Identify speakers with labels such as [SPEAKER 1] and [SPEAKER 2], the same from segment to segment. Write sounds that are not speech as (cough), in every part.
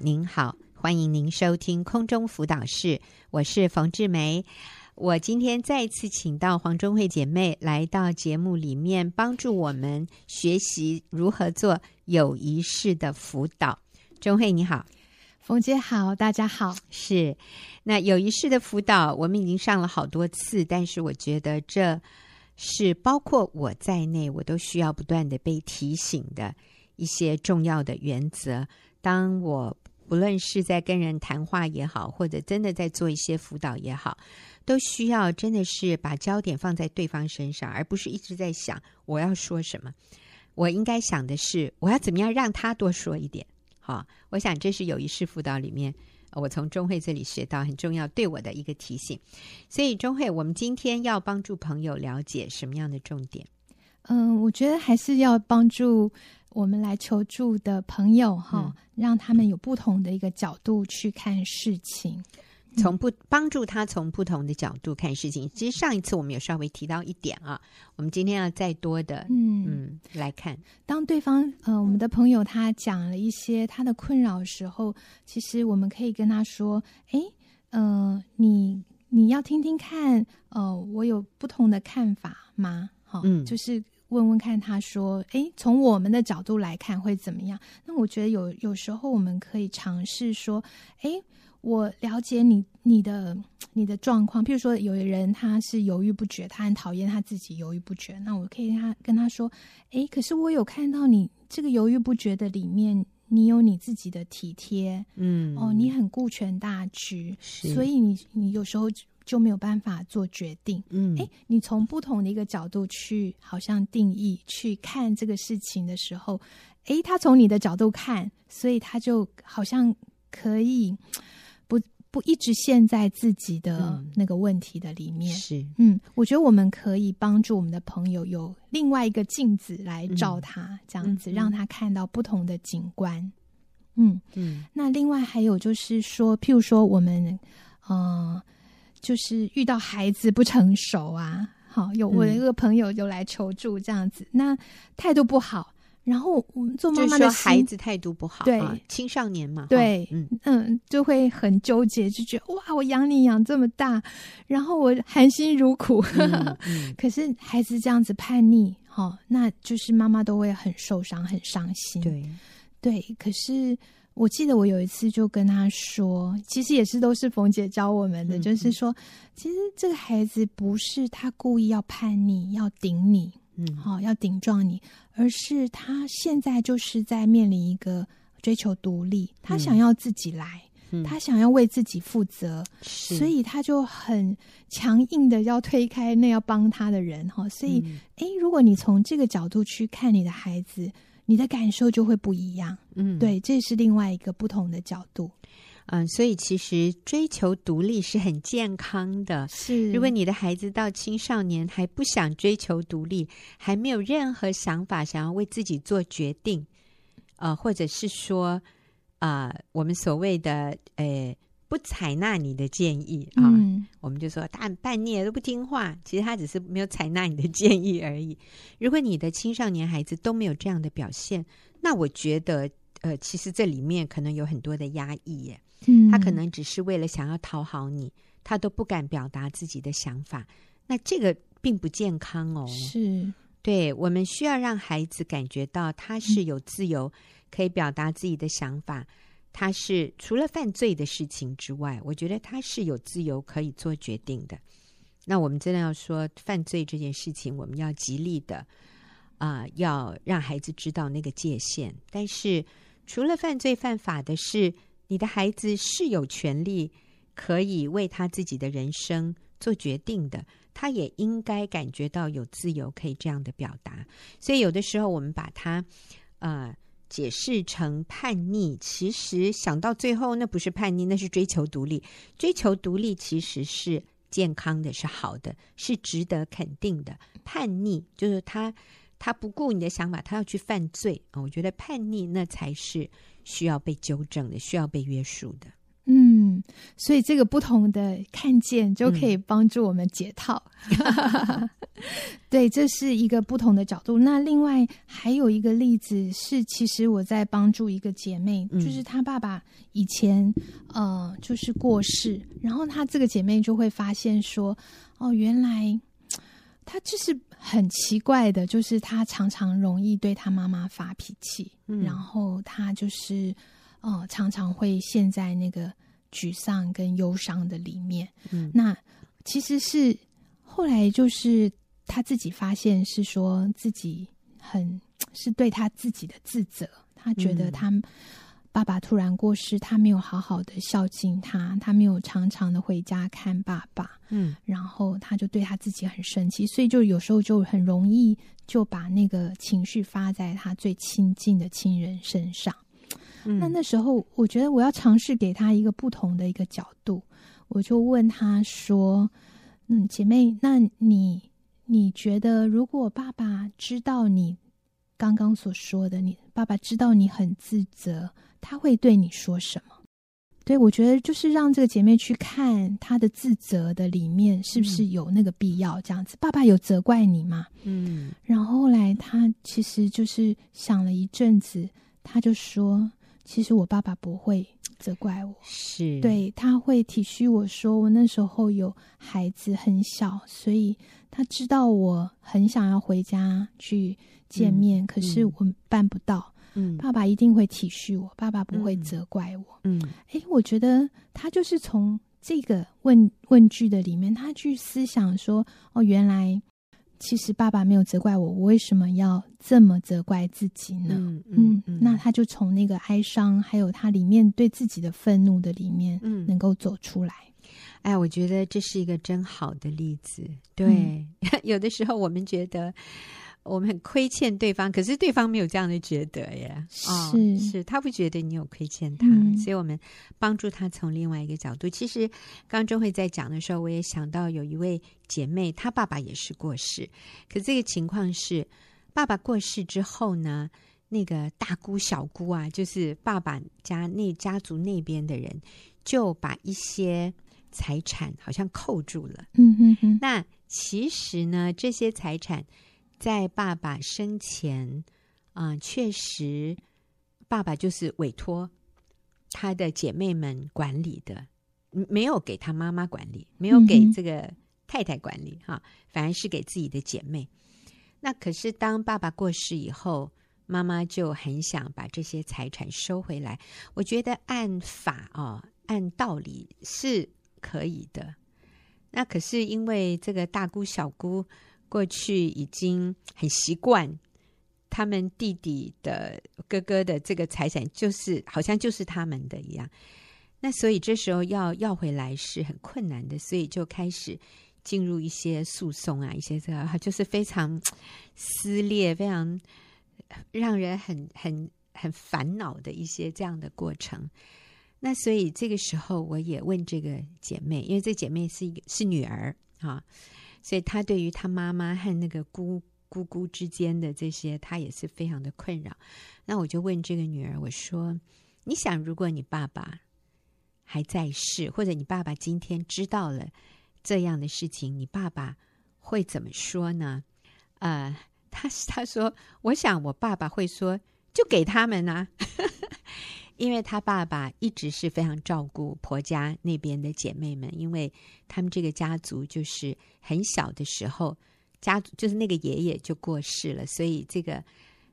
[SPEAKER 1] 您好，欢迎您收听空中辅导室，我是冯志梅。我今天再一次请到黄中慧姐妹来到节目里面，帮助我们学习如何做有仪式的辅导。钟慧你好，
[SPEAKER 2] 冯姐好，大家好。
[SPEAKER 1] 是，那友谊式的辅导我们已经上了好多次，但是我觉得这是包括我在内，我都需要不断的被提醒的一些重要的原则。当我不论是在跟人谈话也好，或者真的在做一些辅导也好，都需要真的是把焦点放在对方身上，而不是一直在想我要说什么。我应该想的是我要怎么样让他多说一点。好，我想这是友谊式辅导里面我从中慧这里学到很重要对我的一个提醒。所以中慧，我们今天要帮助朋友了解什么样的重点？
[SPEAKER 2] 嗯，我觉得还是要帮助。我们来求助的朋友哈，让他们有不同的一个角度去看事情，
[SPEAKER 1] 从不帮助他从不同的角度看事情。其实上一次我们有稍微提到一点啊，我们今天要再多的嗯嗯来看。
[SPEAKER 2] 当对方呃我们的朋友他讲了一些他的困扰时候，其实我们可以跟他说：“哎，呃，你你要听听看，呃，我有不同的看法吗？”好，嗯，就是。问问看，他说：“诶，从我们的角度来看会怎么样？”那我觉得有有时候我们可以尝试说：“诶，我了解你你的你的状况。譬如说，有的人他是犹豫不决，他很讨厌他自己犹豫不决。那我可以跟他跟他说：‘诶，可是我有看到你这个犹豫不决的里面，你有你自己的体贴，嗯，哦，你很顾全大局，所以你你有时候。”就没有办法做决定。嗯，哎，你从不同的一个角度去，好像定义去看这个事情的时候，哎，他从你的角度看，所以他就好像可以不不一直陷在自己的那个问题的里面。是，嗯，我觉得我们可以帮助我们的朋友有另外一个镜子来照他，嗯、这样子让他看到不同的景观。嗯嗯，那另外还有就是说，譬如说我们，嗯、呃。就是遇到孩子不成熟啊，好，有我的一个朋友就来求助这样子，嗯、那态度不好，然后我们做妈妈的说
[SPEAKER 1] 孩子态度不好，
[SPEAKER 2] 对、
[SPEAKER 1] 啊、青少年嘛，
[SPEAKER 2] 对，嗯。嗯，就会很纠结，就觉得哇，我养你养这么大，然后我含辛茹苦，嗯 (laughs) 嗯、可是孩子这样子叛逆，哈，那就是妈妈都会很受伤，很伤心，对。对，可是。我记得我有一次就跟他说，其实也是都是冯姐教我们的，嗯、就是说，其实这个孩子不是他故意要叛逆，要顶你，嗯，好、哦，要顶撞你，而是他现在就是在面临一个追求独立，他想要自己来，嗯、他想要为自己负责，是。所以他就很强硬的要推开那要帮他的人，哈、哦，所以，哎、嗯，如果你从这个角度去看你的孩子。你的感受就会不一样，嗯，对，这是另外一个不同的角度，
[SPEAKER 1] 嗯，所以其实追求独立是很健康的。是，如果你的孩子到青少年还不想追求独立，还没有任何想法想要为自己做决定，呃，或者是说，啊、呃，我们所谓的，呃。不采纳你的建议啊，嗯、我们就说他叛逆都不听话，其实他只是没有采纳你的建议而已。如果你的青少年孩子都没有这样的表现，那我觉得，呃，其实这里面可能有很多的压抑耶。嗯，他可能只是为了想要讨好你，他都不敢表达自己的想法，那这个并不健康哦。是，对，我们需要让孩子感觉到他是有自由，可以表达自己的想法。他是除了犯罪的事情之外，我觉得他是有自由可以做决定的。那我们真的要说犯罪这件事情，我们要极力的啊、要让孩子知道那个界限。但是除了犯罪犯法的事，你的孩子是有权利可以为他自己的人生做决定的。他也应该感觉到有自由可以这样的表达。所以有的时候我们把他啊。呃解释成叛逆，其实想到最后，那不是叛逆，那是追求独立。追求独立其实是健康的，是好的，是值得肯定的。叛逆就是他，他不顾你的想法，他要去犯罪啊！我觉得叛逆那才是需要被纠正的，需要被约束的。
[SPEAKER 2] 嗯。嗯，所以这个不同的看见就可以帮助我们解套。嗯、(laughs) 对，这是一个不同的角度。那另外还有一个例子是，其实我在帮助一个姐妹，嗯、就是她爸爸以前呃就是过世，然后她这个姐妹就会发现说，哦，原来她就是很奇怪的，就是她常常容易对她妈妈发脾气，嗯、然后她就是。哦，常常会陷在那个沮丧跟忧伤的里面。嗯，那其实是后来就是他自己发现，是说自己很是对他自己的自责。他觉得他爸爸突然过世，他没有好好的孝敬他，他没有常常的回家看爸爸。嗯，然后他就对他自己很生气，所以就有时候就很容易就把那个情绪发在他最亲近的亲人身上。那那时候，我觉得我要尝试给他一个不同的一个角度，我就问他说：“嗯，姐妹，那你你觉得，如果爸爸知道你刚刚所说的，你爸爸知道你很自责，他会对你说什么？”对，我觉得就是让这个姐妹去看她的自责的里面是不是有那个必要这样子。爸爸有责怪你吗？嗯，然后后来他其实就是想了一阵子，他就说。其实我爸爸不会责怪我，
[SPEAKER 1] 是
[SPEAKER 2] 对，他会体恤我说，我那时候有孩子很小，所以他知道我很想要回家去见面，嗯、可是我办不到。嗯，爸爸一定会体恤我，爸爸不会责怪我。嗯，诶，我觉得他就是从这个问问句的里面，他去思想说，哦，原来。其实爸爸没有责怪我，我为什么要这么责怪自己呢？嗯，嗯，嗯，那他就从那个哀伤，还有他里面对自己的愤怒的里面，嗯，能够走出来。
[SPEAKER 1] 哎，我觉得这是一个真好的例子。对，嗯、(laughs) 有的时候我们觉得。我们很亏欠对方，可是对方没有这样的觉得耶。是、哦、是，他不觉得你有亏欠他，嗯、所以我们帮助他从另外一个角度。其实刚周慧在讲的时候，我也想到有一位姐妹，她爸爸也是过世，可这个情况是，爸爸过世之后呢，那个大姑小姑啊，就是爸爸家那家族那边的人，就把一些财产好像扣住了。嗯哼哼。那其实呢，这些财产。在爸爸生前，啊、呃，确实，爸爸就是委托他的姐妹们管理的，没有给他妈妈管理，没有给这个太太管理，哈、反而是给自己的姐妹。那可是当爸爸过世以后，妈妈就很想把这些财产收回来。我觉得按法哦，按道理是可以的。那可是因为这个大姑小姑。过去已经很习惯，他们弟弟的哥哥的这个财产，就是好像就是他们的一样。那所以这时候要要回来是很困难的，所以就开始进入一些诉讼啊，一些这个就是非常撕裂、非常让人很很很烦恼的一些这样的过程。那所以这个时候，我也问这个姐妹，因为这姐妹是一个是女儿啊。所以他对于他妈妈和那个姑姑姑之间的这些，他也是非常的困扰。那我就问这个女儿，我说：“你想，如果你爸爸还在世，或者你爸爸今天知道了这样的事情，你爸爸会怎么说呢？”呃，他他说：“我想，我爸爸会说，就给他们啊。”因为他爸爸一直是非常照顾婆家那边的姐妹们，因为他们这个家族就是很小的时候，家族就是那个爷爷就过世了，所以这个，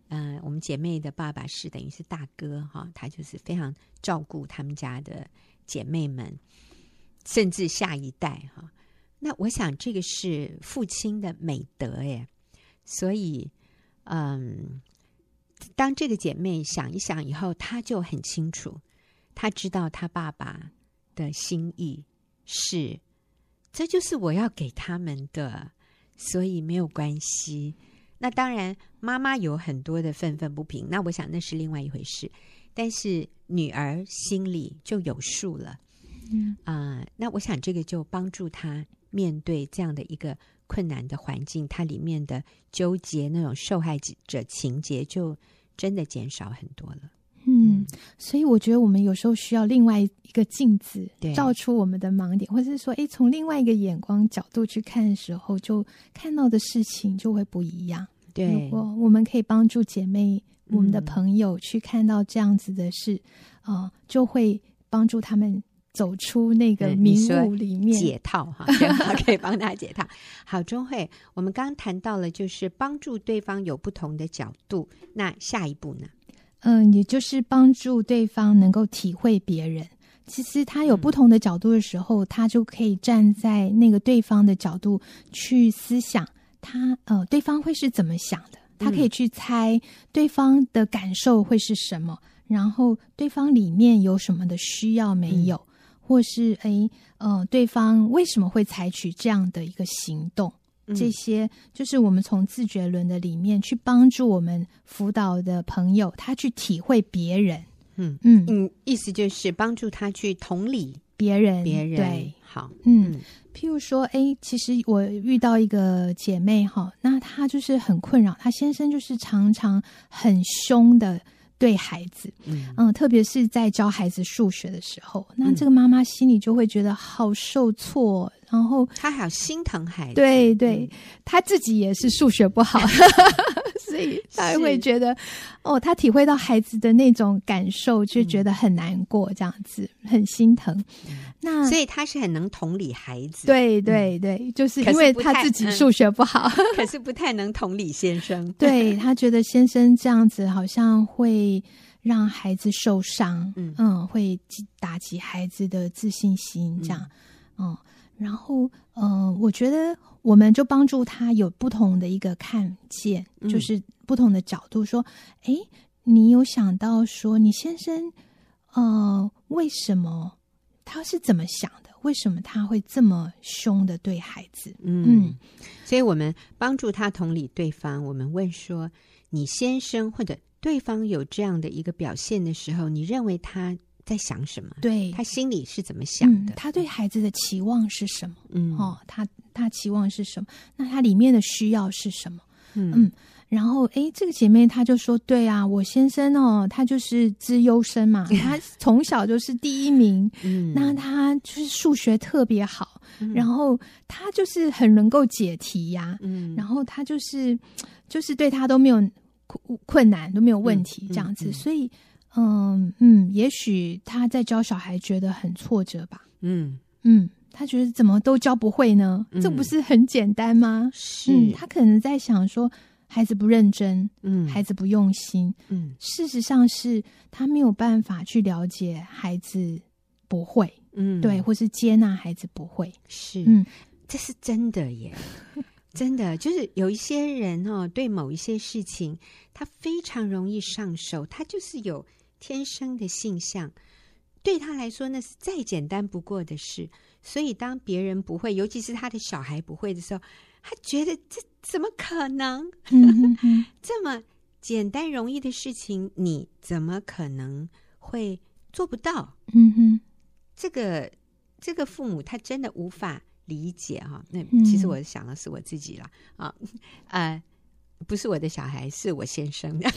[SPEAKER 1] 嗯、我们姐妹的爸爸是等于是大哥哈，他就是非常照顾他们家的姐妹们，甚至下一代哈。那我想这个是父亲的美德耶，所以，嗯。当这个姐妹想一想以后，她就很清楚，她知道她爸爸的心意是，这就是我要给他们的，所以没有关系。那当然，妈妈有很多的愤愤不平，那我想那是另外一回事。但是女儿心里就有数了，嗯啊、呃，那我想这个就帮助她面对这样的一个。困难的环境，它里面的纠结那种受害者情节就真的减少很多了。
[SPEAKER 2] 嗯，所以我觉得我们有时候需要另外一个镜子，
[SPEAKER 1] 对，
[SPEAKER 2] 照出我们的盲点，或者是说，哎，从另外一个眼光角度去看的时候，就看到的事情就会不一样。
[SPEAKER 1] 对，
[SPEAKER 2] 如果我们可以帮助姐妹、我们的朋友去看到这样子的事，啊、嗯呃，就会帮助他们走出那个迷雾里面，
[SPEAKER 1] 解套哈，(laughs) 可以帮他解套。(laughs) 好，钟慧，我们刚刚谈到了，就是帮助对方有不同的角度，那下一步呢？
[SPEAKER 2] 嗯，也就是帮助对方能够体会别人。其实他有不同的角度的时候，嗯、他就可以站在那个对方的角度去思想。他呃，对方会是怎么想的？他可以去猜对方的感受会是什么，嗯、然后对方里面有什么的需要没有，嗯、或是诶呃，对方为什么会采取这样的一个行动？嗯、这些就是我们从自觉轮的里面去帮助我们辅导的朋友，他去体会别人。
[SPEAKER 1] 嗯。嗯。嗯，意思就是帮助他去同理
[SPEAKER 2] 别人，
[SPEAKER 1] 别人。
[SPEAKER 2] 对，
[SPEAKER 1] 好，
[SPEAKER 2] 嗯。嗯。譬如说，哎，其实我遇到一个姐妹哈，那她就是很困扰，她先生就是常常很凶的对孩子，嗯，嗯，特别是在教孩子数学的时候，那这个妈妈心里就会觉得好受挫。然后
[SPEAKER 1] 她还心疼孩子，
[SPEAKER 2] 对对，她自己也是数学不好，(laughs) (laughs) (laughs) 所以他会觉得哦，他体会到孩子的那种感受，就觉得很难过，这样子很心疼。那
[SPEAKER 1] 所以他是很能同理孩子，
[SPEAKER 2] 对对对，就是因为他自己数学不好，(laughs)
[SPEAKER 1] 可是不太能同理先生。
[SPEAKER 2] 对，他觉得先生这样子好像会让孩子受伤，嗯。嗯，会打击孩子的自信心，这样，嗯。然后，嗯、呃，我觉得我们就帮助他有不同的一个看见，嗯、就是不同的角度说，哎，你有想到说你先生，呃，为什么他是怎么想的？为什么他会这么凶的对孩子？嗯，
[SPEAKER 1] 嗯，所以我们帮助他同理对方。我们问说，你先生或者对方有这样的一个表现的时候，你认为他？在想什么？
[SPEAKER 2] 对，
[SPEAKER 1] 他心里是怎么想的？
[SPEAKER 2] 嗯，他对孩子的期望是什么？嗯，哦，他他期望是什么？那他里面的需要是什么？嗯，嗯，然后哎，这个姐妹她就说：“对啊，我先生哦，他就是资优生嘛，(laughs) 他从小就是第一名。嗯，那他就是数学特别好，嗯，然后他就是很能够解题呀。嗯，然后他就是就是对他都没有困困难，都没有问题，这样子，嗯，所以。”嗯嗯，也许他在教小孩觉得很挫折吧。嗯嗯，他觉得怎么都教不会呢？嗯、这不是很简单吗？是、嗯，他可能在想说孩子不认真，嗯，孩子不用心，嗯，事实上是他没有办法去了解孩子不会，嗯，对，或是接纳孩子不会，
[SPEAKER 1] 是，嗯，这是真的耶，真的就是有一些人哦，对某一些事情他非常容易上手，他就是有。天生的性向，对他来说那是再简单不过的事。所以当别人不会，尤其是他的小孩不会的时候，他觉得这怎么可能？(laughs) 这么简单容易的事情，你怎么可能会做不到？嗯哼，这个这个父母他真的无法理解哈。那其实我想的是我自己了啊，呃，不是我的小孩，是我先生的。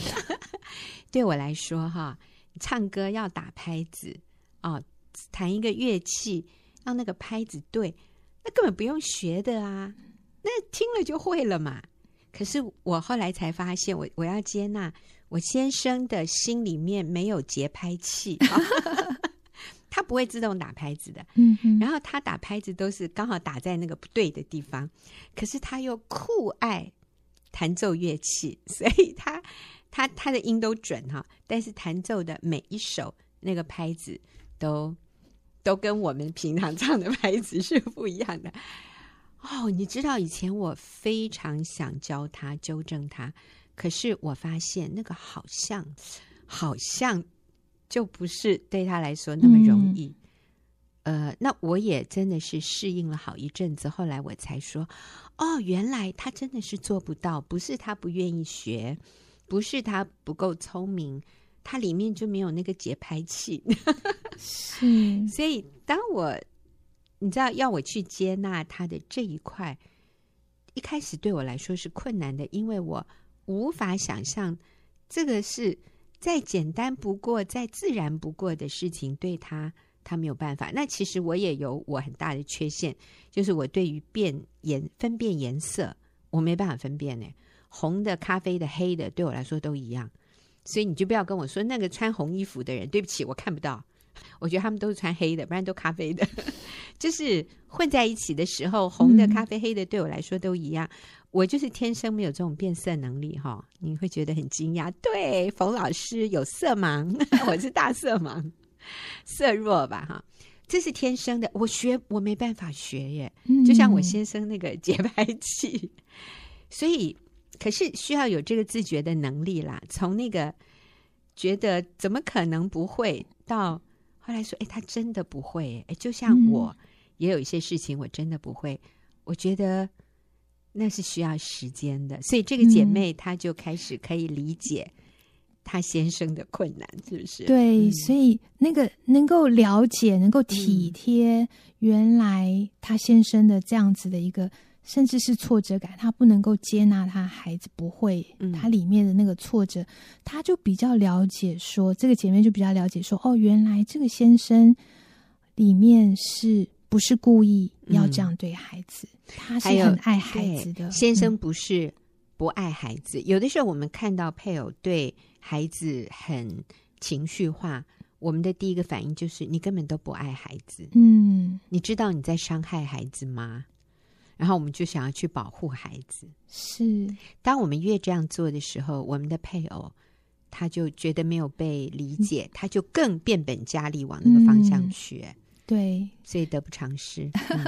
[SPEAKER 1] (laughs) 对我来说哈。唱歌要打拍子哦，弹一个乐器让那个拍子对，那根本不用学的啊，那听了就会了嘛。可是我后来才发现，我我要接纳我先生的心里面没有节拍器，哦、(laughs) (laughs) 他不会自动打拍子的。嗯，然后他打拍子都是刚好打在那个不对的地方，可是他又酷爱弹奏乐器，所以他。他他的音都准哈，但是弹奏的每一首那个拍子都都跟我们平常唱的拍子是不一样的。哦，你知道以前我非常想教他纠正他，可是我发现那个好像好像就不是对他来说那么容易。嗯、呃，那我也真的是适应了好一阵子，后来我才说，哦，原来他真的是做不到，不是他不愿意学。不是他不够聪明，他里面就没有那个节拍器。是，(laughs) 所以当我你知道要我去接纳他的这一块，一开始对我来说是困难的，因为我无法想象这个是再简单不过、再自然不过的事情，对他他没有办法。那其实我也有我很大的缺陷，就是我对于辨颜分辨颜色，我没办法分辨呢。红的、咖啡的、黑的，对我来说都一样。所以你就不要跟我说那个穿红衣服的人，对不起，我看不到。我觉得他们都是穿黑的，不然都咖啡的。(laughs) 就是混在一起的时候，红的、咖啡、黑的，对我来说都一样。我就是天生没有这种辨色能力哈，你会觉得很惊讶。对，冯老师有色盲，(laughs) 我是大色盲，色弱吧哈，这是天生的。我学我没办法学耶，就像我先生那个节拍器，所以可是需要有这个自觉的能力啦。从那个觉得怎么可能不会，到后来说，哎，他真的不会。哎，就像我也有一些事情我真的不会，我觉得。那是需要时间的，所以这个姐妹她就开始可以理解她先生的困难，是不是？
[SPEAKER 2] 对，嗯、所以那个能够了解、能够体贴，原来她先生的这样子的一个，甚至是挫折感，他不能够接纳他孩子不会，他里面的那个挫折，他就比较了解说，这个姐妹就比较了解说，哦，原来这个先生里面是。不是故意要这样对孩子，嗯、他是很爱孩子的。
[SPEAKER 1] 先生不是不爱孩子，嗯、有的时候我们看到配偶对孩子很情绪化，我们的第一个反应就是你根本都不爱孩子。嗯，你知道你在伤害孩子吗？然后我们就想要去保护孩子。
[SPEAKER 2] 是，
[SPEAKER 1] 当我们越这样做的时候，我们的配偶他就觉得没有被理解，嗯、他就更变本加厉往那个方向去。嗯
[SPEAKER 2] 对，
[SPEAKER 1] 所以得不偿失。(laughs) 嗯、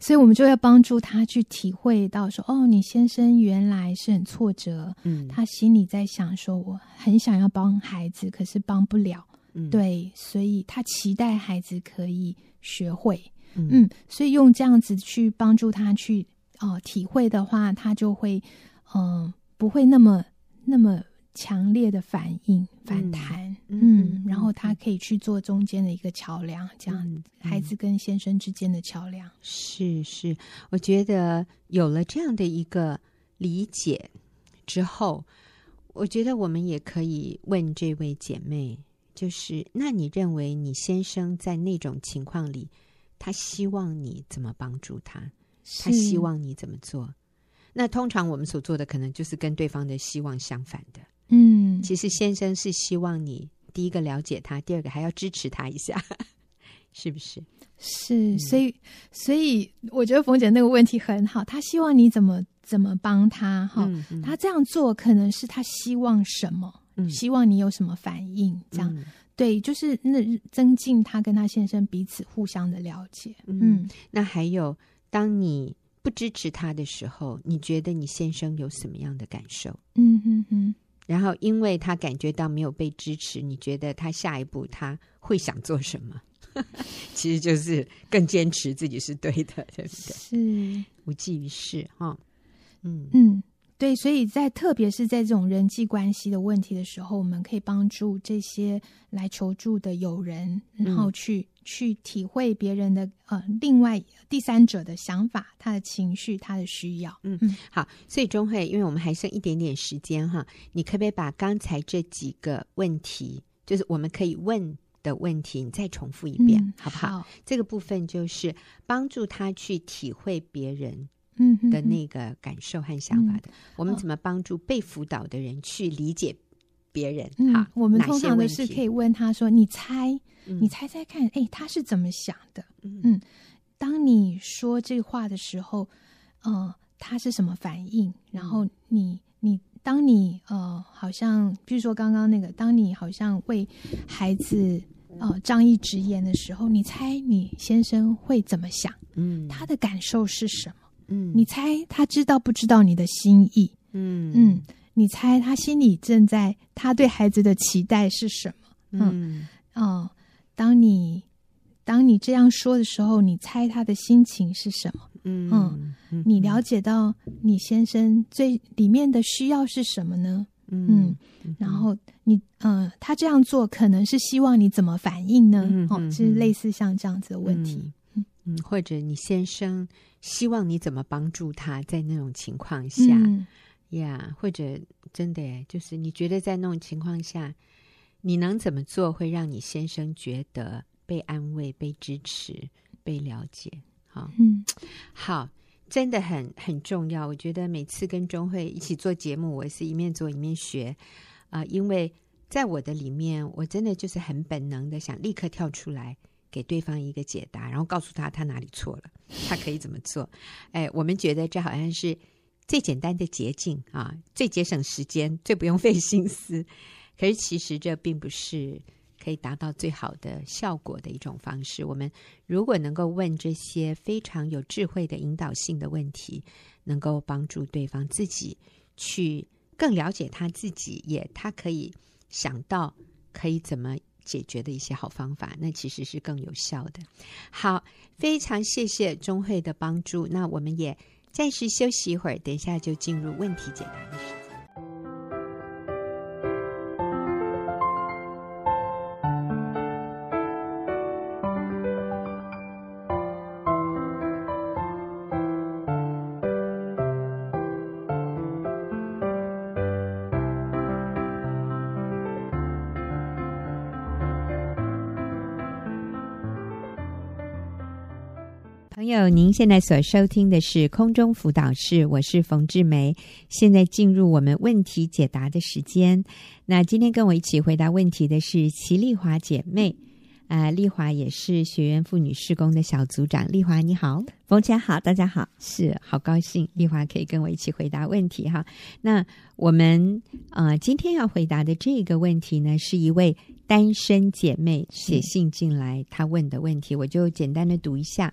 [SPEAKER 2] 所以我们就要帮助他去体会到说，哦，你先生原来是很挫折，嗯，他心里在想说，我很想要帮孩子，可是帮不了，嗯，对，所以他期待孩子可以学会，嗯，嗯，所以用这样子去帮助他去哦、呃、体会的话，他就会嗯、呃、不会那么那么。强烈的反应、反弹，嗯，嗯，然后他可以去做中间的一个桥梁，这样孩子跟先生之间的桥梁。
[SPEAKER 1] 是是，我觉得有了这样的一个理解之后，我觉得我们也可以问这位姐妹，就是那你认为你先生在那种情况里，他希望你怎么帮助他？他希望你怎么做？那通常我们所做的，可能就是跟对方的希望相反的。嗯，其实先生是希望你第一个了解他，第二个还要支持他一下，(laughs) 是不是？
[SPEAKER 2] 是，所以，所以我觉得冯姐那个问题很好，他希望你怎么怎么帮他哈，嗯嗯、他这样做可能是他希望什么，嗯、希望你有什么反应，这样、嗯、对，就是那增进他跟他先生彼此互相的了解。嗯，嗯
[SPEAKER 1] 那还有，当你不支持他的时候，你觉得你先生有什么样的感受？嗯哼哼。然后，因为他感觉到没有被支持，你觉得他下一步他会想做什么？(laughs) 其实就是更坚持自己是对的，对不对？
[SPEAKER 2] 是
[SPEAKER 1] 无济于事哈。嗯
[SPEAKER 2] 嗯，对。所以在特别是在这种人际关系的问题的时候，我们可以帮助这些来求助的友人，然后去。嗯去体会别人的呃，另外第三者的想法，他的情绪，他的需要。嗯嗯，
[SPEAKER 1] 好，所以钟慧，因为我们还剩一点点时间哈，你可不可以把刚才这几个问题，就是我们可以问的问题，你再重复一遍，嗯、好不好？好，这个部分就是帮助他去体会别人嗯的那个感受和想法的。我们怎么帮助被辅导的人去理解别人？好、嗯，
[SPEAKER 2] 我们通常的是可以问他说：“你猜？”你猜猜看，哎，他是怎么想的？嗯，当你说这话的时候，呃，他是什么反应？然后你你，当你呃，好像，比如说刚刚那个，当你好像为孩子呃仗义执言的时候，你猜你先生会怎么想？嗯，他的感受是什么？嗯，你猜他知道不知道你的心意？嗯嗯，你猜他心里正在他对孩子的期待是什么？嗯哦。当你当你这样说的时候，你猜他的心情是什么？嗯嗯，嗯，你了解到你先生最里面的需要是什么呢？嗯，嗯，然后你嗯、呃，他这样做可能是希望你怎么反应呢？嗯、哦，是类似像这样子的问题。
[SPEAKER 1] 嗯，嗯，或者你先生希望你怎么帮助他在那种情况下呀？嗯 yeah, 或者真的就是你觉得在那种情况下。你能怎么做会让你先生觉得被安慰、被支持、被了解？好，
[SPEAKER 2] 嗯，
[SPEAKER 1] 好，真的很很重要。我觉得每次跟钟慧一起做节目，我是一面做一面学啊、呃，因为在我的里面，我真的就是很本能的想立刻跳出来给对方一个解答，然后告诉他他哪里错了，他可以怎么做。哎，我们觉得这好像是最简单的捷径啊，最节省时间，最不用费心思。可是其实这并不是可以达到最好的效果的一种方式。我们如果能够问这些非常有智慧的引导性的问题，能够帮助对方自己去更了解他自己，也他可以想到可以怎么解决的一些好方法，那其实是更有效的。好，非常谢谢钟慧的帮助。那我们也暂时休息一会儿，等一下就进入问题解答。朋友，您现在所收听的是空中辅导室，我是冯志梅。现在进入我们问题解答的时间。那今天跟我一起回答问题的是齐丽华姐妹，啊、呃，丽华也是学员妇女施工的小组长。丽华你好，
[SPEAKER 3] 冯姐好，大家好，
[SPEAKER 1] 是好高兴丽华可以跟我一起回答问题哈。那我们啊、呃，今天要回答的这个问题呢，是一位。单身姐妹写信进来，她问的问题，我就简单的读一下。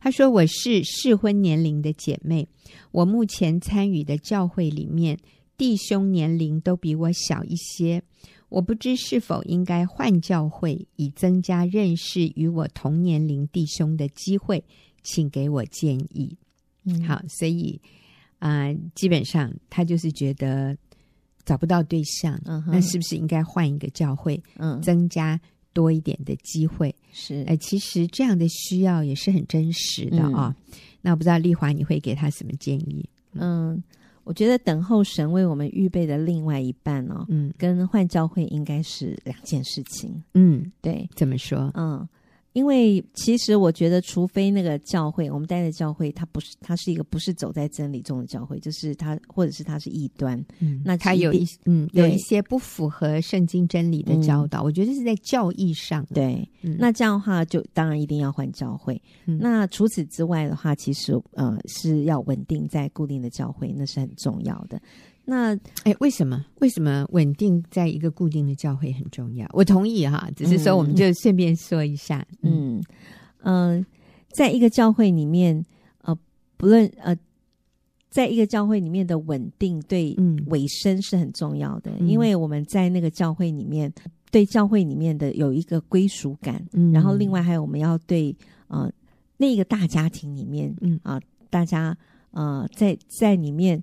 [SPEAKER 1] 她说：“我是适婚年龄的姐妹，我目前参与的教会里面，弟兄年龄都比我小一些。我不知是否应该换教会，以增加认识与我同年龄弟兄的机会，请给我建议。”嗯，好，所以啊、呃，基本上她就是觉得。找不到对象，嗯、那是不是应该换一个教会，嗯，增加多一点的机会？
[SPEAKER 3] 是，
[SPEAKER 1] 呃，其实这样的需要也是很真实的啊、哦嗯。那我不知道丽华你会给他什么建议？
[SPEAKER 3] 嗯，我觉得等候神为我们预备的另外一半哦，嗯，跟换教会应该是两件事情。
[SPEAKER 1] 嗯，
[SPEAKER 3] 对，
[SPEAKER 1] 怎么说？
[SPEAKER 3] 嗯。因为其实我觉得，除非那个教会，我们待的教会，它不是，它是一个不是走在真理中的教会，就是它，或者是它是异端，
[SPEAKER 1] 嗯，那它有一嗯有一些不符合圣经真理的教导，嗯、我觉得是在教义上，
[SPEAKER 3] 对、嗯，那这样的话就当然一定要换教会。嗯、那除此之外的话，其实呃是要稳定在固定的教会，那是很重要的。那
[SPEAKER 1] 哎，为什么？为什么稳定在一个固定的教会很重要？我同意哈，只是说我们就顺便说一下，
[SPEAKER 3] 嗯嗯、呃，在一个教会里面，呃，不论呃，在一个教会里面的稳定对尾声是很重要的、嗯，因为我们在那个教会里面，对教会里面的有一个归属感，嗯，然后另外还有我们要对呃那个大家庭里面，嗯啊、呃，大家呃在在里面。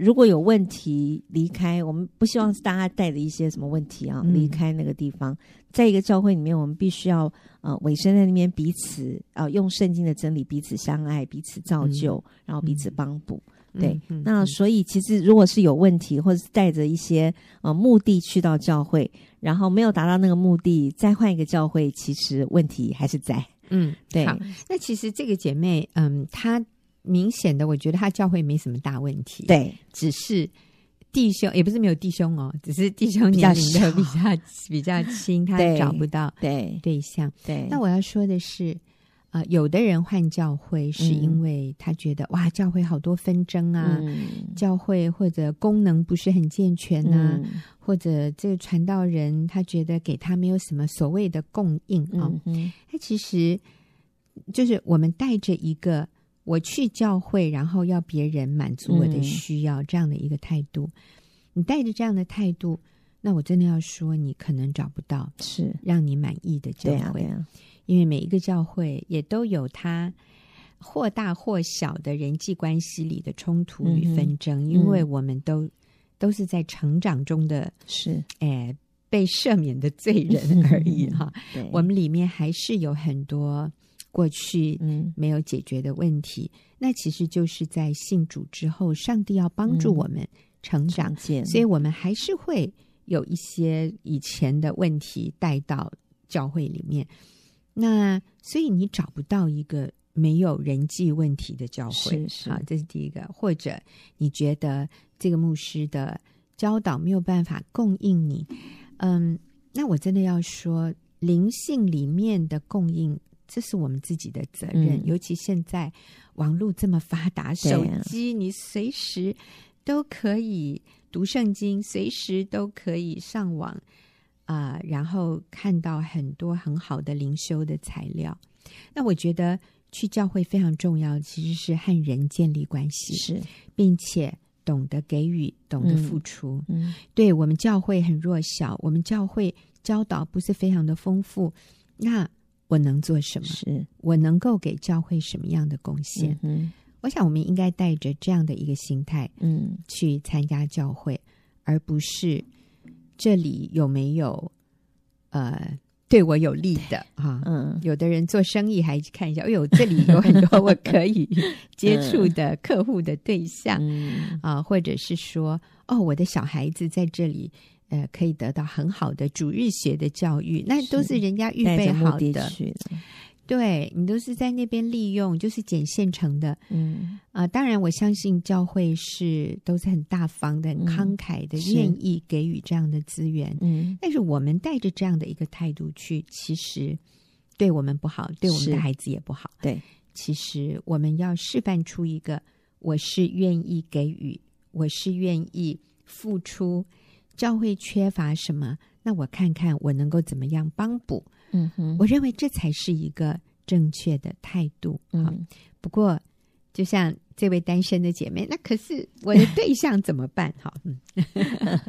[SPEAKER 3] 如果有问题离开，我们不希望是大家带着一些什么问题啊离开那个地方。嗯、在一个教会里面，我们必须要呃委身在那边彼此啊、呃、用圣经的真理彼此相爱，彼此造就，嗯、然后彼此帮补。嗯、对、嗯，那所以其实如果是有问题，或者是带着一些呃目的去到教会，然后没有达到那个目的，再换一个教会，其实问题还是在。
[SPEAKER 1] 嗯，对。好，那其实这个姐妹，嗯，她。明显的，我觉得他教会没什么大问题。
[SPEAKER 3] 对，
[SPEAKER 1] 只是弟兄也不是没有弟兄哦，只是弟兄年龄的比较比较轻，他找不到对对象。对，那我要说的是，呃，有的人换教会是因为他觉得、嗯、哇，教会好多纷争啊，嗯、教会或者功能不是很健全啊，嗯、或者这个传道人他觉得给他没有什么所谓的供应啊。他、哦、其实就是我们带着一个。我去教会，然后要别人满足我的需要，嗯、这样的一个态度，你带着这样的态度，那我真的要说，你可能找不到是。让你满意的教会，啊啊、因为每一个教会也都有它或大或小的人际关系里的冲突与纷争，嗯、因为我们都、嗯、都是在成长中的，是。哎被赦免的罪人而已 (laughs) 哈。我们里面还是有很多。过去嗯没有解决的问题，嗯，那其实就是在信主之后，上帝要帮助我们成长，嗯，所以我们还是会有一些以前的问题带到教会里面，那所以你找不到一个没有人际问题的教会，
[SPEAKER 3] 是是
[SPEAKER 1] 好，这是第一个。或者你觉得这个牧师的教导没有办法供应你，嗯，那我真的要说，灵性里面的供应。这是我们自己的责任，嗯、尤其现在网络这么发达，手机你随时都可以读圣经，随时都可以上网啊、呃，然后看到很多很好的灵修的材料。那我觉得去教会非常重要，其实是和人建立关系，
[SPEAKER 3] 是，
[SPEAKER 1] 并且懂得给予，懂得付出。
[SPEAKER 3] 嗯，嗯
[SPEAKER 1] 对我们教会很弱小，我们教会教导不是非常的丰富，那。我能做什么？
[SPEAKER 3] 是
[SPEAKER 1] 我能够给教会什么样的贡献？
[SPEAKER 3] 嗯，
[SPEAKER 1] 我想我们应该带着这样的一个心态，
[SPEAKER 3] 嗯，
[SPEAKER 1] 去参加教会，而不是这里有没有呃对我有利的啊？
[SPEAKER 3] 嗯，
[SPEAKER 1] 有的人做生意还看一下，哎呦，这里有很多我可以 (laughs) 接触的客户的对象，
[SPEAKER 3] 嗯
[SPEAKER 1] 啊，或者是说，哦，我的小孩子在这里。呃，可以得到很好的主日学的教育，那都是人家预备好的。对，你都是在那边利用，就是捡现成的。
[SPEAKER 3] 嗯
[SPEAKER 1] 啊、呃，当然我相信教会是都是很大方的、很慷慨的，嗯、愿意给予这样的资源。
[SPEAKER 3] 嗯，
[SPEAKER 1] 但是我们带着这样的一个态度去，其实对我们不好，对我们的孩子也不好。
[SPEAKER 3] 对，
[SPEAKER 1] 其实我们要示范出一个，我是愿意给予，我是愿意付出。教会缺乏什么？那我看看我能够怎么样帮补。
[SPEAKER 3] 嗯哼，
[SPEAKER 1] 我认为这才是一个正确的态度。
[SPEAKER 3] 嗯，
[SPEAKER 1] 不过就像这位单身的姐妹，那可是我的对象怎么办？好，嗯，(laughs)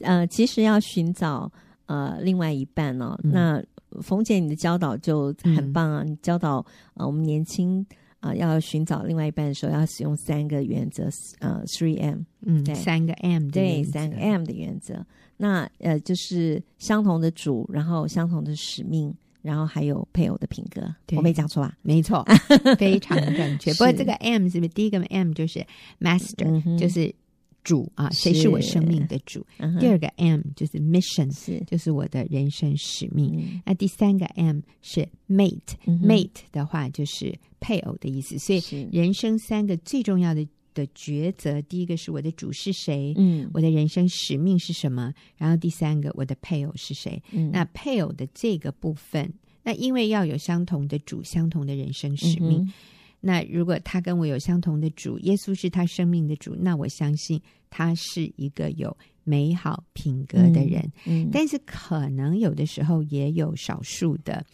[SPEAKER 3] 呃，其实要寻找呃另外一半哦。嗯、那冯姐，你的教导就很棒啊！嗯、你教导呃我们年轻。啊、呃，要寻找另外一半的时候，要使用三个原则，呃，three M，
[SPEAKER 1] 嗯，
[SPEAKER 3] 对，
[SPEAKER 1] 三个 M，
[SPEAKER 3] 对，三个 M 的原则。那呃，就是相同的主，然后相同的使命，然后还有配偶的品格。
[SPEAKER 1] 对
[SPEAKER 3] 我没讲错吧？
[SPEAKER 1] 没错，(laughs) 非常正
[SPEAKER 3] 确。
[SPEAKER 1] 不过这个 M 是不是第一个 M 就是 Master，、嗯、就是。主啊，谁是我生命的主？
[SPEAKER 3] 嗯、
[SPEAKER 1] 第二个 M 就是 Mission，
[SPEAKER 3] 是
[SPEAKER 1] 就是我的人生使命。
[SPEAKER 3] 嗯、
[SPEAKER 1] 那第三个 M 是 Mate，Mate、
[SPEAKER 3] 嗯、
[SPEAKER 1] 的话就是配偶的意思。所以人生三个最重要的的抉择，第一个是我的主是谁？
[SPEAKER 3] 嗯，
[SPEAKER 1] 我的人生使命是什么？然后第三个我的配偶是谁？
[SPEAKER 3] 嗯、
[SPEAKER 1] 那配偶的这个部分，那因为要有相同的主，相同的人生使命。
[SPEAKER 3] 嗯
[SPEAKER 1] 那如果他跟我有相同的主，耶稣是他生命的主，那我相信他是一个有美好品格的人。
[SPEAKER 3] 嗯，嗯，
[SPEAKER 1] 但是可能有的时候也有少数的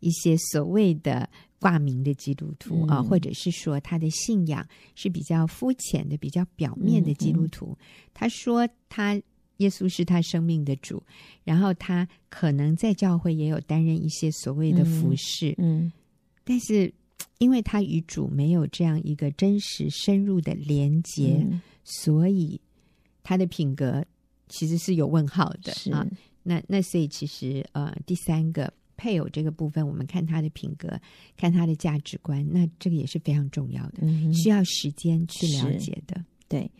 [SPEAKER 1] 一些所谓的挂名的基督徒啊，嗯，或者是说他的信仰是比较肤浅的、比较表面的基督徒。嗯嗯，他说他耶稣是他生命的主，然后他可能在教会也有担任一些所谓的服侍，
[SPEAKER 3] 嗯，嗯，
[SPEAKER 1] 但是。因为他与主没有这样一个真实深入的连接，
[SPEAKER 3] 嗯、
[SPEAKER 1] 所以他的品格其实是有问号的
[SPEAKER 3] 是
[SPEAKER 1] 啊。那那所以其实呃，第三个配偶这个部分，我们看他的品格，看他的价值观，那这个也是非常重要的，
[SPEAKER 3] 嗯、
[SPEAKER 1] 需要时间去了解的。
[SPEAKER 3] 对，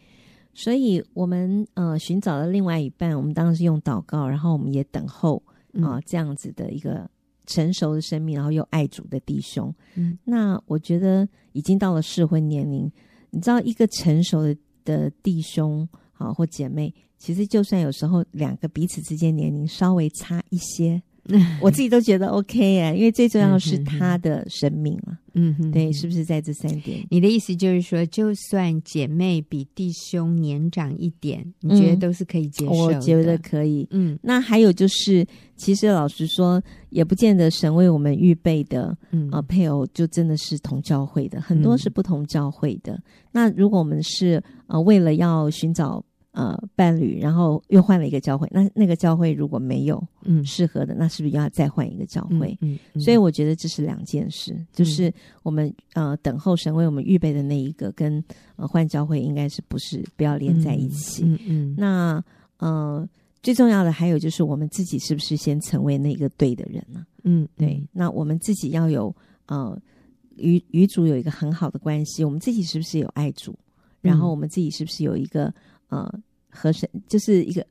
[SPEAKER 3] 所以我们呃寻找了另外一半，我们当然是用祷告，然后我们也等候啊、呃、这样子的一个。成熟的生命，然后又爱主的弟兄，
[SPEAKER 1] 嗯，
[SPEAKER 3] 那我觉得已经到了适婚年龄。你知道，一个成熟的的弟兄啊或姐妹，其实就算有时候两个彼此之间年龄稍微差一些。(laughs) 我自己都觉得 OK 啊，因为最重要的是他的生命嘛。
[SPEAKER 1] 嗯哼，
[SPEAKER 3] 对，是不是在这三点？
[SPEAKER 1] 你的意思就是说，就算姐妹比弟兄年长一点，你觉得都是可以接受的？
[SPEAKER 3] 我觉得可以。
[SPEAKER 1] 嗯，
[SPEAKER 3] 那还有就是，其实老实说，也不见得神为我们预备的，
[SPEAKER 1] 嗯
[SPEAKER 3] 呃，配偶就真的是同教会的，很多是不同教会的。那如果我们是呃为了要寻找。呃，伴侣，然后又换了一个教会，那那个教会如果没有嗯适合的，嗯、那是不是要再换一个教会？
[SPEAKER 1] 嗯，
[SPEAKER 3] 所以我觉得这是两件事，就是我们呃等候神为我们预备的那一个，跟呃换教会应该是不是不要连在一起？
[SPEAKER 1] 嗯嗯，嗯
[SPEAKER 3] 那呃最重要的还有就是我们自己是不是先成为那个对的人呢？
[SPEAKER 1] 嗯，
[SPEAKER 3] 对，那我们自己要有呃与与主有一个很好的关系，我们自己是不是有爱主？然后我们自己是不是有一个呃？和神就是一个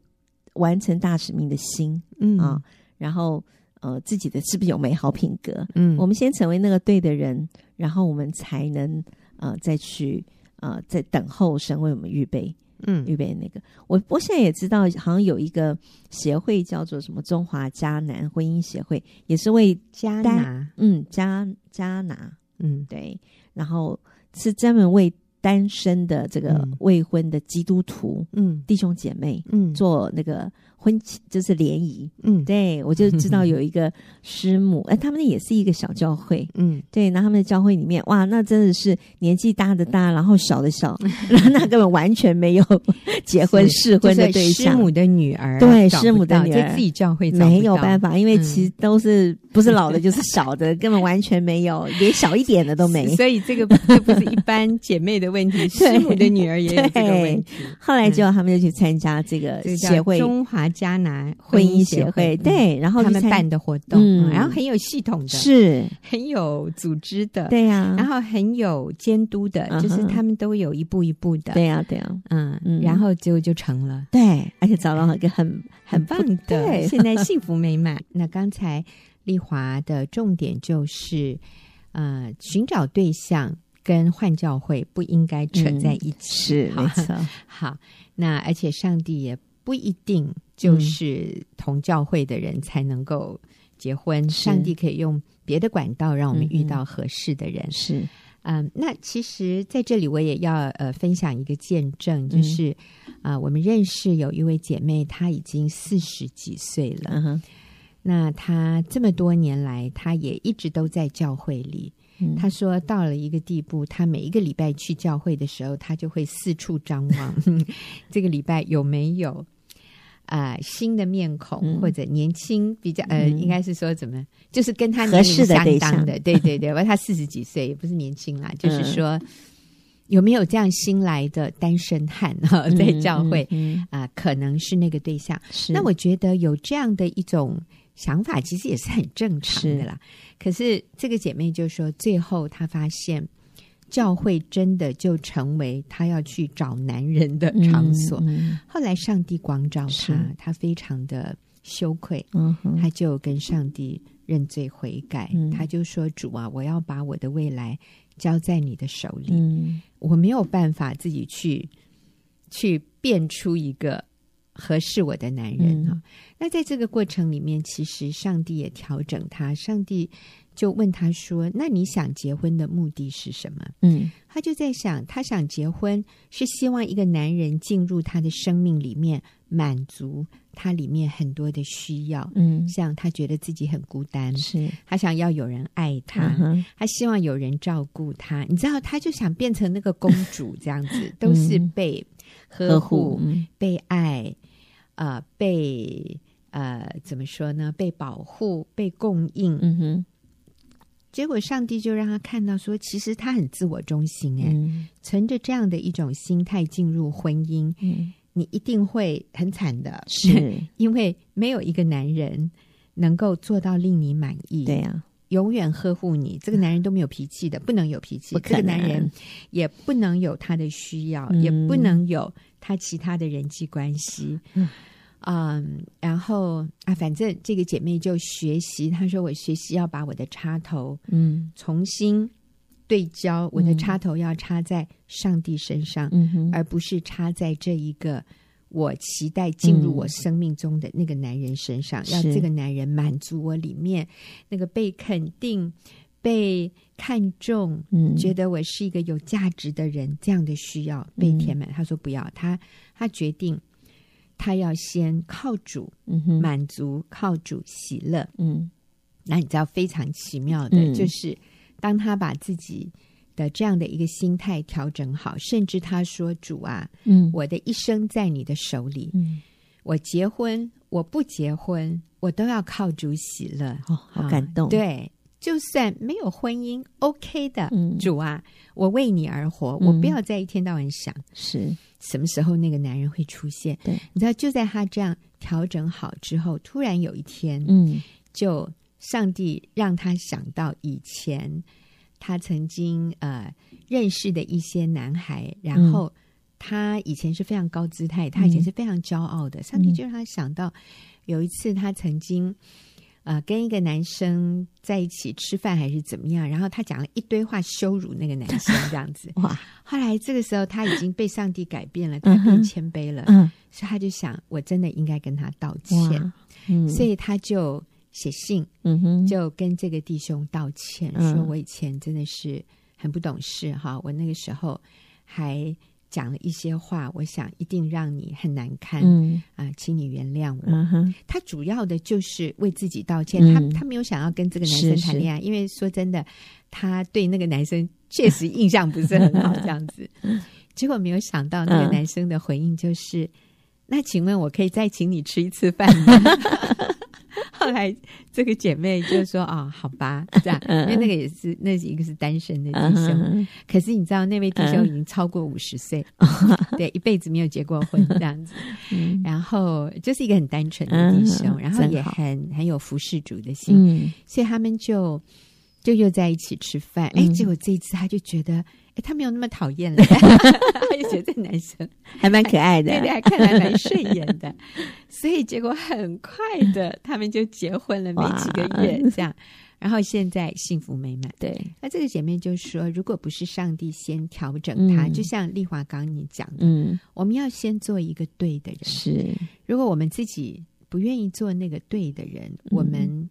[SPEAKER 3] 完成大使命的心，
[SPEAKER 1] 嗯
[SPEAKER 3] 啊，然后呃，自己的是不是有美好品格？
[SPEAKER 1] 嗯，
[SPEAKER 3] 我们先成为那个对的人，然后我们才能呃再去呃在等候神为我们预备，
[SPEAKER 1] 嗯，
[SPEAKER 3] 预备那个。我我现在也知道，好像有一个协会叫做什么中华迦南婚姻协会，也是为
[SPEAKER 1] 迦拿，
[SPEAKER 3] 嗯迦迦拿，
[SPEAKER 1] 嗯
[SPEAKER 3] 对，然后是专门为。单身的这个未婚的基督徒，
[SPEAKER 1] 嗯，
[SPEAKER 3] 弟兄姐妹，
[SPEAKER 1] 嗯，
[SPEAKER 3] 做那个婚就是联谊，
[SPEAKER 1] 嗯，
[SPEAKER 3] 对，我就知道有一个师母，(laughs) 哎，他们也是一个小教会，
[SPEAKER 1] 嗯，
[SPEAKER 3] 对，那他们的教会里面，哇，那真的是年纪大的大，然后小的小，然 (laughs) 后那根本完全没有 (laughs) 结婚试婚的对象，
[SPEAKER 1] 师母的女儿，
[SPEAKER 3] 对，师母的女
[SPEAKER 1] 儿，自己教会
[SPEAKER 3] 没有办法，因为其实都是不是老的，就是小的，根本完全没有，连小一点的都没，
[SPEAKER 1] 所以这个这不是一般姐妹的问题，师母的女儿也有这个问题。
[SPEAKER 3] 后来就他们就去参加这个协会，
[SPEAKER 1] 中华迦拿
[SPEAKER 3] 婚姻协会，对，然后
[SPEAKER 1] 他们办的活动，然后很有系统的，
[SPEAKER 3] 是。
[SPEAKER 1] 很有组织的，
[SPEAKER 3] 对呀，
[SPEAKER 1] 然后很有监督的，就是他们都有一步一步的，
[SPEAKER 3] 对呀，对呀，
[SPEAKER 1] 嗯，然后结果就成了，
[SPEAKER 3] 对，而且找到一个很
[SPEAKER 1] 很棒的，现在幸福美满。(laughs) 那刚才丽华的重点就是，呃，寻找对象跟换教会不应该扯在一起，
[SPEAKER 3] 是没错。(laughs)
[SPEAKER 1] 好，那而且上帝也不一定就是同教会的人才能够结婚，上帝可以用别的管道让我们遇到合适的人。
[SPEAKER 3] 是，
[SPEAKER 1] 嗯，那其实在这里我也要呃分享一个见证，就是啊，我们认识有一位姐妹，她已经四十几岁了。
[SPEAKER 3] 嗯。
[SPEAKER 1] 那她这么多年来，她也一直都在教会里。嗯、他说，到了一个地步，他每一个礼拜去教会的时候，他就会四处张望，(laughs) 这个礼拜有没有啊、呃、新的面孔、嗯、或者年轻比较呃，嗯、应该是说怎么，就是跟他年龄相当的，的对对对，因为 (laughs) 他四十几岁，也不是年轻啦，就是说、嗯、有没有这样新来的单身汉哈，(laughs) 在教会啊、
[SPEAKER 3] 嗯嗯。
[SPEAKER 1] 呃，可能是那个对象。
[SPEAKER 3] 是。
[SPEAKER 1] 那我觉得有这样的一种。想法其实也是很正常的啦，是可是这个姐妹就说，最后她发现教会真的就成为她要去找男人的场所。嗯嗯、后来上帝光照她，她非常的羞愧，她就跟上帝认罪悔改。嗯、她就说：“主啊，我要把我的未来交在你的手里，
[SPEAKER 3] 嗯、
[SPEAKER 1] 我没有办法自己去去变出一个。”合适我的男人啊，嗯、那在这个过程里面，其实上帝也调整他。上帝就问他说：“那你想结婚的目的是什么？”
[SPEAKER 3] 嗯，
[SPEAKER 1] 他就在想，他想结婚是希望一个男人进入他的生命里面，满足他里面很多的需要。
[SPEAKER 3] 嗯，
[SPEAKER 1] 像他觉得自己很孤单，
[SPEAKER 3] 是
[SPEAKER 1] 他想要有人爱他，嗯、他希望有人照顾他。你知道，他就想变成那个公主这样子，(laughs) 都是被呵护、呵护嗯、被爱。呃，被呃，怎么说呢？被保护、被供应。
[SPEAKER 3] 嗯哼。
[SPEAKER 1] 结果上帝就让他看到说，其实他很自我中心。哎、
[SPEAKER 3] 嗯，
[SPEAKER 1] 存着这样的一种心态进入婚姻，
[SPEAKER 3] 嗯，
[SPEAKER 1] 你一定会很惨的。
[SPEAKER 3] 是，(laughs)
[SPEAKER 1] 因为没有一个男人能够做到令你满意。
[SPEAKER 3] 对呀、啊，
[SPEAKER 1] 永远呵护你。这个男人都没有脾气的，不能有脾气。这个男人也不能有他的需要，嗯、也不能有。他其他的人际关系，嗯，嗯，然后啊，反正这个姐妹就学习，她说：“我学习要把我的插头，
[SPEAKER 3] 嗯，
[SPEAKER 1] 重新对焦，我的插头要插在上帝身上，
[SPEAKER 3] 嗯，
[SPEAKER 1] 而不是插在这一个我期待进入我生命中的那个男人身上，嗯、要这个男人满足我里面那个被肯定。”被看重，
[SPEAKER 3] 嗯，
[SPEAKER 1] 觉得我是一个有价值的人，这样的需要被填满。嗯、他说不要，他他决定，他要先靠主，
[SPEAKER 3] 嗯哼，
[SPEAKER 1] 满足，靠主喜乐，
[SPEAKER 3] 嗯。
[SPEAKER 1] 那你知道非常奇妙的，
[SPEAKER 3] 嗯、
[SPEAKER 1] 就是当他把自己的这样的一个心态调整好，甚至他说：“主啊，
[SPEAKER 3] 嗯，
[SPEAKER 1] 我的一生在你的手里，
[SPEAKER 3] 嗯，
[SPEAKER 1] 我结婚，我不结婚，我都要靠主喜乐。”
[SPEAKER 3] 哦，好感动，
[SPEAKER 1] 啊、对。就算没有婚姻，OK 的，
[SPEAKER 3] 嗯、
[SPEAKER 1] 主啊，我为你而活，
[SPEAKER 3] 嗯、
[SPEAKER 1] 我不要再一天到晚想
[SPEAKER 3] 是。
[SPEAKER 1] 什么时候那个男人会出现。
[SPEAKER 3] 对，
[SPEAKER 1] 你知道，就在他这样调整好之后，突然有一天，
[SPEAKER 3] 嗯，
[SPEAKER 1] 就上帝让他想到以前他曾经呃认识的一些男孩，然后他以前是非常高姿态，他以前是非常骄傲的。上帝就让他想到，有一次他曾经。呃，跟一个男生在一起吃饭还是怎么样？然后他讲了一堆话羞辱那个男生，这样子。(laughs) 哇！后来这个时候他已经被上帝改变了，他变谦卑了。嗯，所以他就想，我真的应该跟他道歉。嗯，所以他就写信，嗯哼，就跟这个弟兄道歉，嗯，说我以前真的是很不懂事哈，我那个时候还。讲了一些话，我想一定让你很难堪，嗯啊，请你原谅我。嗯、他主要的就是为自己道歉，嗯、他他没有想要跟这个男生谈恋爱，因为说真的，他对那个男生确实印象不是很好，(laughs) 这样子。结果没有想到那个男生的回应就是：嗯、那请问我可以再请你吃一次饭吗？(laughs) (laughs) 后来这个姐妹就说：“啊、哦，好吧，这样，(laughs) 因为那个也是，那是一个是单身的弟兄。Uh. 可是你知道，那位弟兄已经超过五十岁，uh. (laughs) 对，一辈子没有结过婚，这样子。然后就是一个很单纯的弟兄，uh. 然后也很很有服侍主的心，uh. 所以他们就就又在一起吃饭。哎、uh. 结果这一次他就觉得。”哎，他没有那么讨厌了，(laughs) 他就觉得这男生
[SPEAKER 3] 还蛮可爱的，
[SPEAKER 1] 对对，还看来蛮顺眼的，(laughs) 所以结果很快的，他们就结婚了，没几个月这样，然后现在幸福美满。对，那这个姐妹就说，如果不是上帝先调整他，就像丽华刚你讲的，嗯，我们要先做一个对的人。是，如果我们自己不愿意做那个对的人，我们。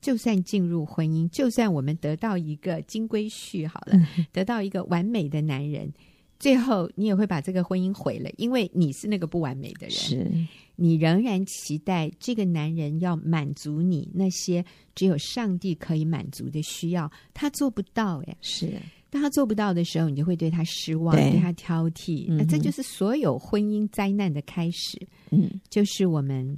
[SPEAKER 1] 就算进入婚姻，就算我们得到一个金龟婿好了，嗯、得到一个完美的男人，最后你也会把这个婚姻毁了，因为你是那个不完美的人。是，你仍然期待这个男人要满足你那些只有上帝可以满足的需要，他做不到哎。是，当他做不到的时候，你就会对他失望，对，对他挑剔。那、这就是所有婚姻灾难的开始。嗯，就是我们。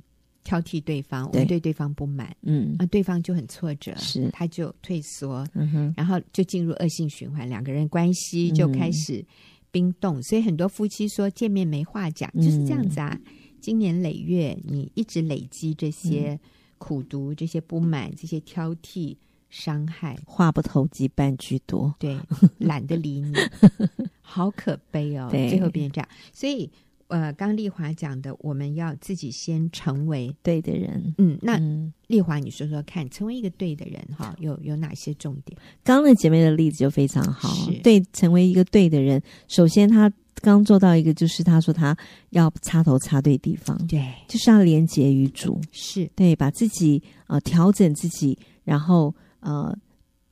[SPEAKER 1] 挑剔对方，我们对对方不满，嗯，啊，对方就很挫折，是，他就退缩，嗯哼，然后就进入恶性循环，两个人关系就开始冰冻，嗯、所以很多夫妻说见面没话讲，嗯、就是这样子啊。经年累月，你一直累积这些苦毒、这些不满、这些挑剔、伤害，
[SPEAKER 3] 话不投机半句多，
[SPEAKER 1] 对，懒得理你，(laughs) 好可悲哦，对。最后变成这样，所以。呃，刚丽华讲的，我们要自己先成为
[SPEAKER 3] 对的人。
[SPEAKER 1] 嗯，那丽华，你说说看，成为一个对的人哈，有有哪些重点？
[SPEAKER 3] 刚刚那姐妹的例子就非常好。是对，成为一个对的人，首先她刚做到一个，就是她说她要插头插对地方，对，就是要连接于主，是对，把自己呃调整自己，然后呃。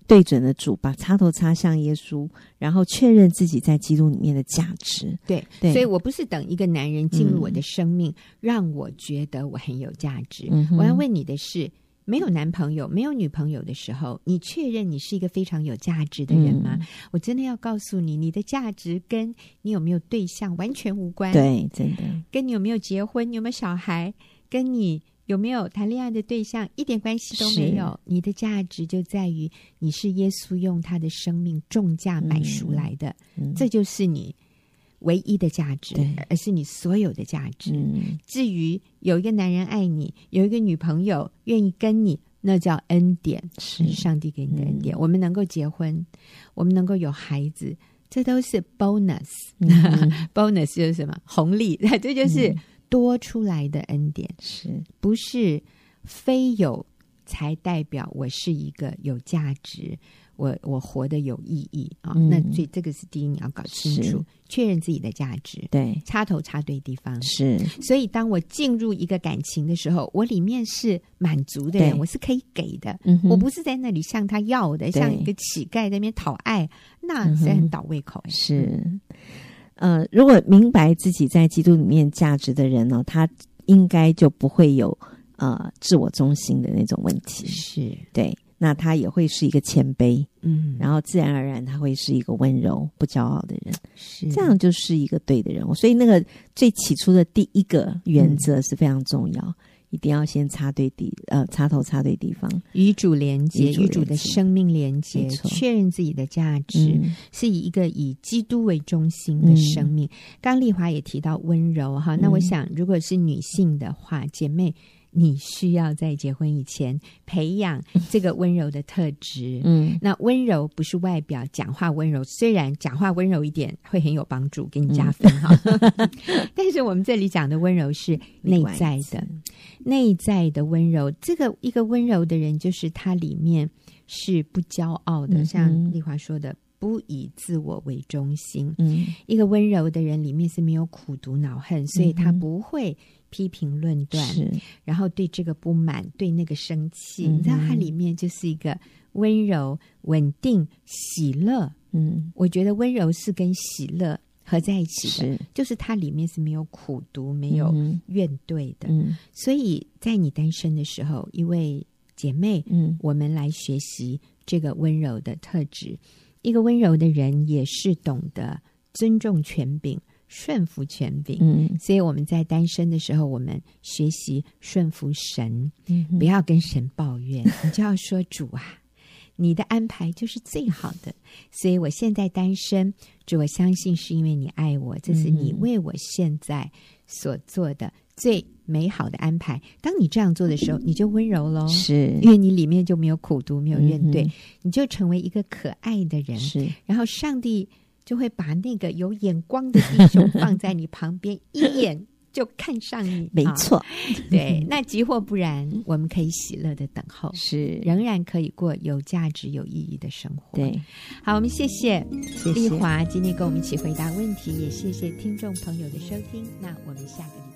[SPEAKER 3] 对准了主，把插头插向耶稣，然后确认自己在基督里面的价值。
[SPEAKER 1] 对，对，所以我不是等一个男人进入我的生命，嗯、让我觉得我很有价值。嗯、我要问你的是：没有男朋友、没有女朋友的时候，你确认你是一个非常有价值的人吗？嗯、我真的要告诉你，你的价值跟你有没有对象完全无关。
[SPEAKER 3] 对，真的，
[SPEAKER 1] 跟你有没有结婚、你有没有小孩，跟你。有没有谈恋爱的对象一点关系都没有？你的价值就在于你是耶稣用他的生命重价买赎来的，这就是你唯一的价值，对而是你所有的价值。嗯、至于有一个男人爱你，有一个女朋友愿意跟你，那叫恩典，是上帝给你的恩典。嗯、我们能够结婚，我们能够有孩子，这都是 bonus。嗯、(laughs) bonus 就是什么红利？(laughs) 这就是。多出来的恩典是不是非有才代表我是一个有价值，我我活得有意义啊？嗯、那所以这个是第一，你要搞清楚，确认自己的价值。对，插头插对地方是。所以当我进入一个感情的时候，我里面是满足的人，我是可以给的。嗯、我不是在那里向他要的，对像一个乞丐在那边讨爱，那是很倒胃口。是。
[SPEAKER 3] 呃，如果明白自己在基督里面价值的人呢，他应该就不会有呃自我中心的那种问题。是对，那他也会是一个谦卑，嗯，然后自然而然他会是一个温柔不骄傲的人，是这样就是一个对的人。所以那个最起初的第一个原则是非常重要。嗯一定要先插对地，呃，插头插对地方，
[SPEAKER 1] 与主连接，与主，主的生命连接，错。确认自己的价值，嗯、是以一个以基督为中心的生命。刚丽华也提到温柔哈，那我想如果是女性的话，姐妹，你需要在结婚以前培养这个温柔的特质。
[SPEAKER 3] 嗯，
[SPEAKER 1] 那温柔不是外表讲话温柔，虽然讲话温柔一点会很有帮助，给你加分哈。嗯、(laughs) 但是我们这里讲的温柔是内在的，内在的温柔。这个一个温柔的人，就是他里面是不骄傲的，嗯、像丽华说的。不以自我为中心，
[SPEAKER 3] 嗯，
[SPEAKER 1] 一个温柔的人里面是没有苦毒恼恨，所以他不会批评论断，
[SPEAKER 3] 是，
[SPEAKER 1] 然后对这个不满，对那个生气，你知道，他里面就是一个温柔、稳定、喜乐。
[SPEAKER 3] 嗯，
[SPEAKER 1] 我觉得温柔是跟喜乐合在一起的，
[SPEAKER 3] 是，
[SPEAKER 1] 就是它里面是没有苦读、没有怨怼的。
[SPEAKER 3] 嗯，
[SPEAKER 1] 所以在你单身的时候，一位姐妹，
[SPEAKER 3] 嗯，
[SPEAKER 1] 我们来学习这个温柔的特质。一个温柔的人也是懂得尊重权柄、顺服权柄。
[SPEAKER 3] 嗯，
[SPEAKER 1] 所以我们在单身的时候，我们学习顺服神，
[SPEAKER 3] 嗯，
[SPEAKER 1] 不要跟神抱怨，你就要说主啊，你的安排就是最好的。所以我现在单身，主，我相信是因为你爱我，这是你为我现在所做的最美好的安排。当你这样做的时候，你就温柔喽，
[SPEAKER 3] 是
[SPEAKER 1] 因为你里面就没有苦读，没有怨怼，
[SPEAKER 3] 嗯、
[SPEAKER 1] 你就成为一个可爱的人。
[SPEAKER 3] 是，
[SPEAKER 1] 然后上帝就会把那个有眼光的弟兄放在你旁边，(laughs) 一眼就看上你。
[SPEAKER 3] 没错，
[SPEAKER 1] 哦、(laughs) 对。(laughs) 那即或不然，我们可以喜乐的等候，
[SPEAKER 3] 是
[SPEAKER 1] 仍然可以过有价值、有意义的生活。
[SPEAKER 3] 对，
[SPEAKER 1] 好，我们谢谢
[SPEAKER 3] 谢谢
[SPEAKER 1] 丽华今天跟我们一起回答问题，也谢谢听众朋友的收听。那我们下个。